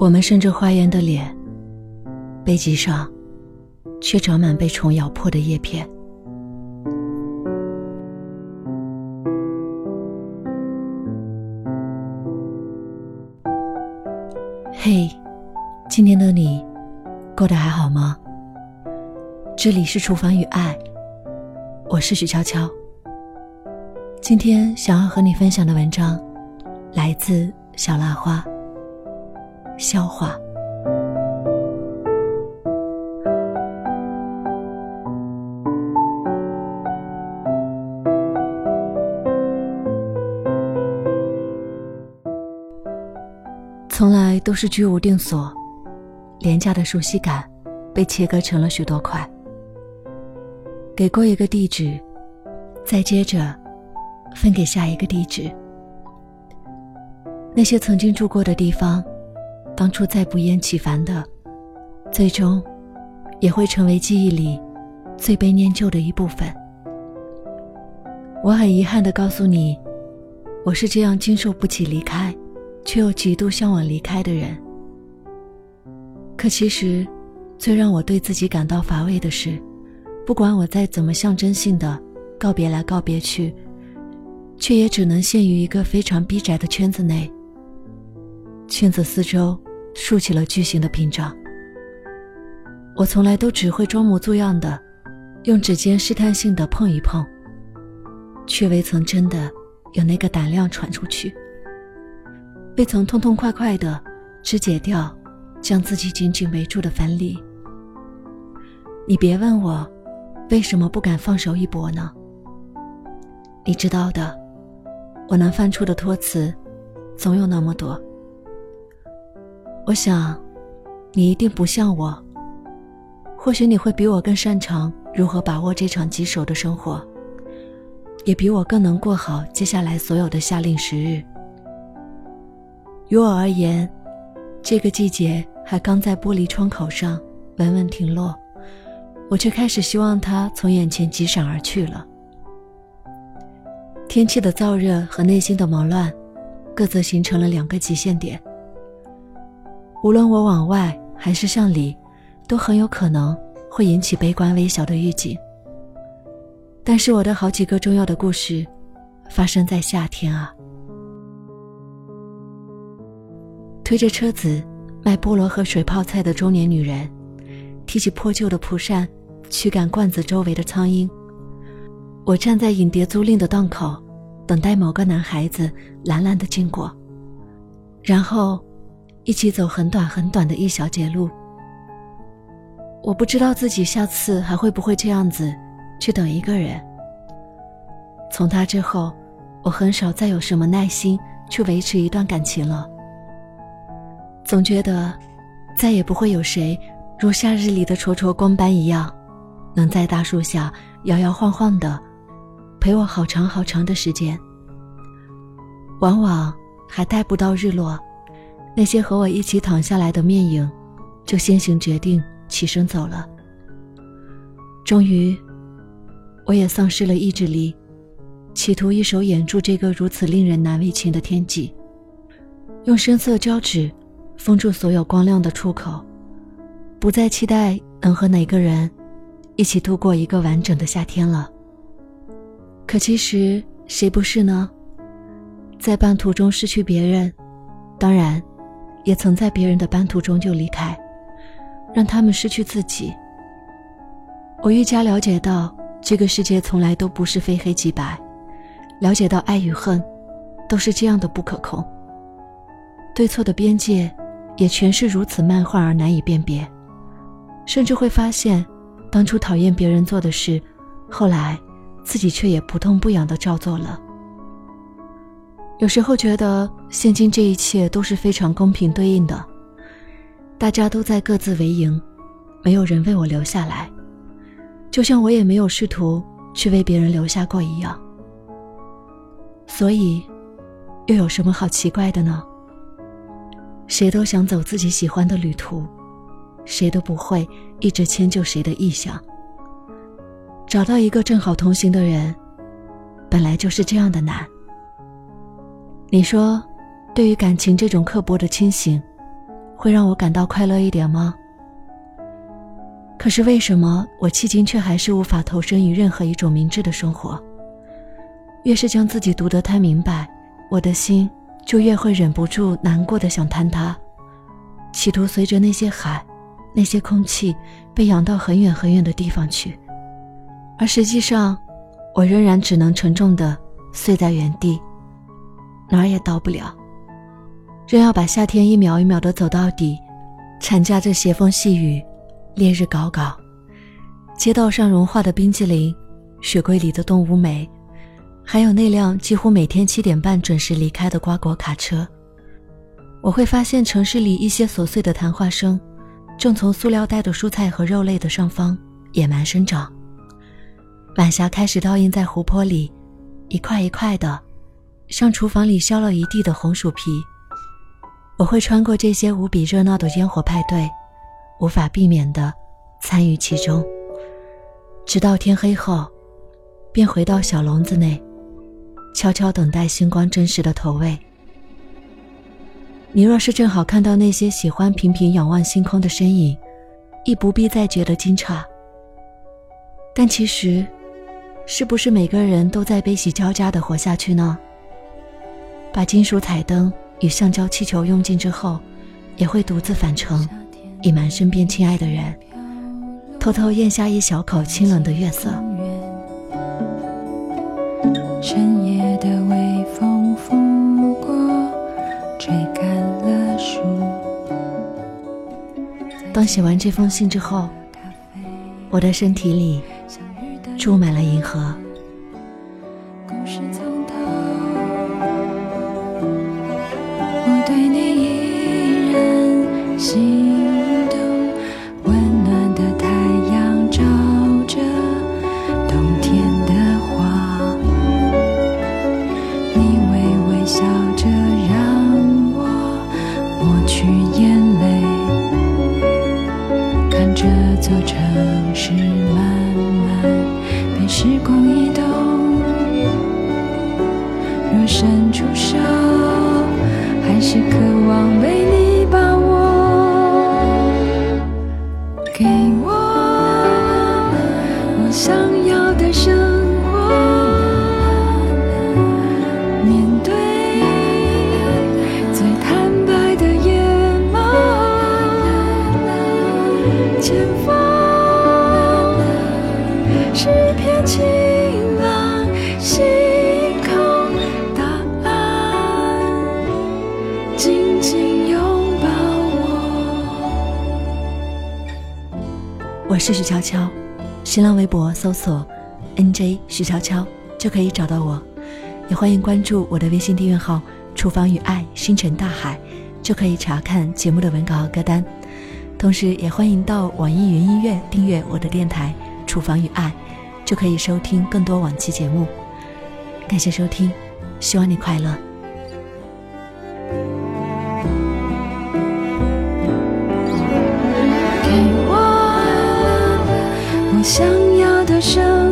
我们生着花颜的脸，背脊上却长满被虫咬破的叶片。嘿，今天的你过得还好吗？这里是厨房与爱，我是许悄悄。今天想要和你分享的文章，来自小蜡花。消化。从来都是居无定所，廉价的熟悉感被切割成了许多块。给过一个地址，再接着分给下一个地址。那些曾经住过的地方。当初再不厌其烦的，最终也会成为记忆里最被念旧的一部分。我很遗憾的告诉你，我是这样经受不起离开，却又极度向往离开的人。可其实，最让我对自己感到乏味的是，不管我再怎么象征性的告别来告别去，却也只能限于一个非常逼窄的圈子内。圈子四周。竖起了巨型的屏障。我从来都只会装模作样的，用指尖试探性的碰一碰，却未曾真的有那个胆量传出去。未曾痛痛快快的肢解掉将自己紧紧围住的樊篱。你别问我，为什么不敢放手一搏呢？你知道的，我能翻出的托词，总有那么多。我想，你一定不像我。或许你会比我更擅长如何把握这场棘手的生活，也比我更能过好接下来所有的夏令时日。于我而言，这个季节还刚在玻璃窗口上稳稳停落，我却开始希望它从眼前疾闪而去了。天气的燥热和内心的忙乱，各自形成了两个极限点。无论我往外还是向里，都很有可能会引起悲观微小的预警。但是我的好几个重要的故事，发生在夏天啊。推着车子卖菠萝和水泡菜的中年女人，提起破旧的蒲扇驱赶罐子周围的苍蝇。我站在影碟租赁的档口，等待某个男孩子懒懒的经过，然后。一起走很短很短的一小节路。我不知道自己下次还会不会这样子去等一个人。从他之后，我很少再有什么耐心去维持一段感情了。总觉得，再也不会有谁如夏日里的灼灼光斑一样，能在大树下摇摇晃晃的陪我好长好长的时间。往往还待不到日落。那些和我一起躺下来的面影，就先行决定起身走了。终于，我也丧失了意志力，企图一手掩住这个如此令人难为情的天际，用深色胶纸封住所有光亮的出口，不再期待能和哪个人一起度过一个完整的夏天了。可其实，谁不是呢？在半途中失去别人，当然。也曾在别人的班途中就离开，让他们失去自己。我愈加了解到，这个世界从来都不是非黑即白，了解到爱与恨，都是这样的不可控。对错的边界，也全是如此漫画而难以辨别，甚至会发现，当初讨厌别人做的事，后来自己却也不痛不痒的照做了。有时候觉得，现今这一切都是非常公平对应的，大家都在各自为营，没有人为我留下来，就像我也没有试图去为别人留下过一样。所以，又有什么好奇怪的呢？谁都想走自己喜欢的旅途，谁都不会一直迁就谁的意向。找到一个正好同行的人，本来就是这样的难。你说，对于感情这种刻薄的清醒，会让我感到快乐一点吗？可是为什么我迄今却还是无法投身于任何一种明智的生活？越是将自己读得太明白，我的心就越会忍不住难过的想坍塌，企图随着那些海、那些空气被扬到很远很远的地方去，而实际上，我仍然只能沉重的碎在原地，哪儿也到不了。仍要把夏天一秒一秒的走到底，缠夹着斜风细雨，烈日高高，街道上融化的冰激凌，雪柜里的动物美，还有那辆几乎每天七点半准时离开的瓜果卡车。我会发现城市里一些琐碎的谈话声，正从塑料袋的蔬菜和肉类的上方野蛮生长。晚霞开始倒映在湖泊里，一块一块的，像厨房里削了一地的红薯皮。我会穿过这些无比热闹的烟火派对，无法避免的参与其中，直到天黑后，便回到小笼子内，悄悄等待星光真实的投喂。你若是正好看到那些喜欢频频仰望星空的身影，亦不必再觉得惊诧。但其实，是不是每个人都在悲喜交加的活下去呢？把金属彩灯。与橡胶气球用尽之后，也会独自返程，隐瞒身边亲爱的人，偷偷咽下一小口清冷的月色。深夜的微风拂过，吹干了树。当写完这封信之后，我的身体里注满了银河。去眼泪，看这座城市慢慢被时光移动。若伸出手，还是渴望被你。我是许悄悄，新浪微博搜索 “nj 许悄悄”就可以找到我，也欢迎关注我的微信订阅号“厨房与爱星辰大海”，就可以查看节目的文稿和歌单。同时，也欢迎到网易云音乐订阅我的电台“厨房与爱”，就可以收听更多往期节目。感谢收听，希望你快乐。给我我想要的生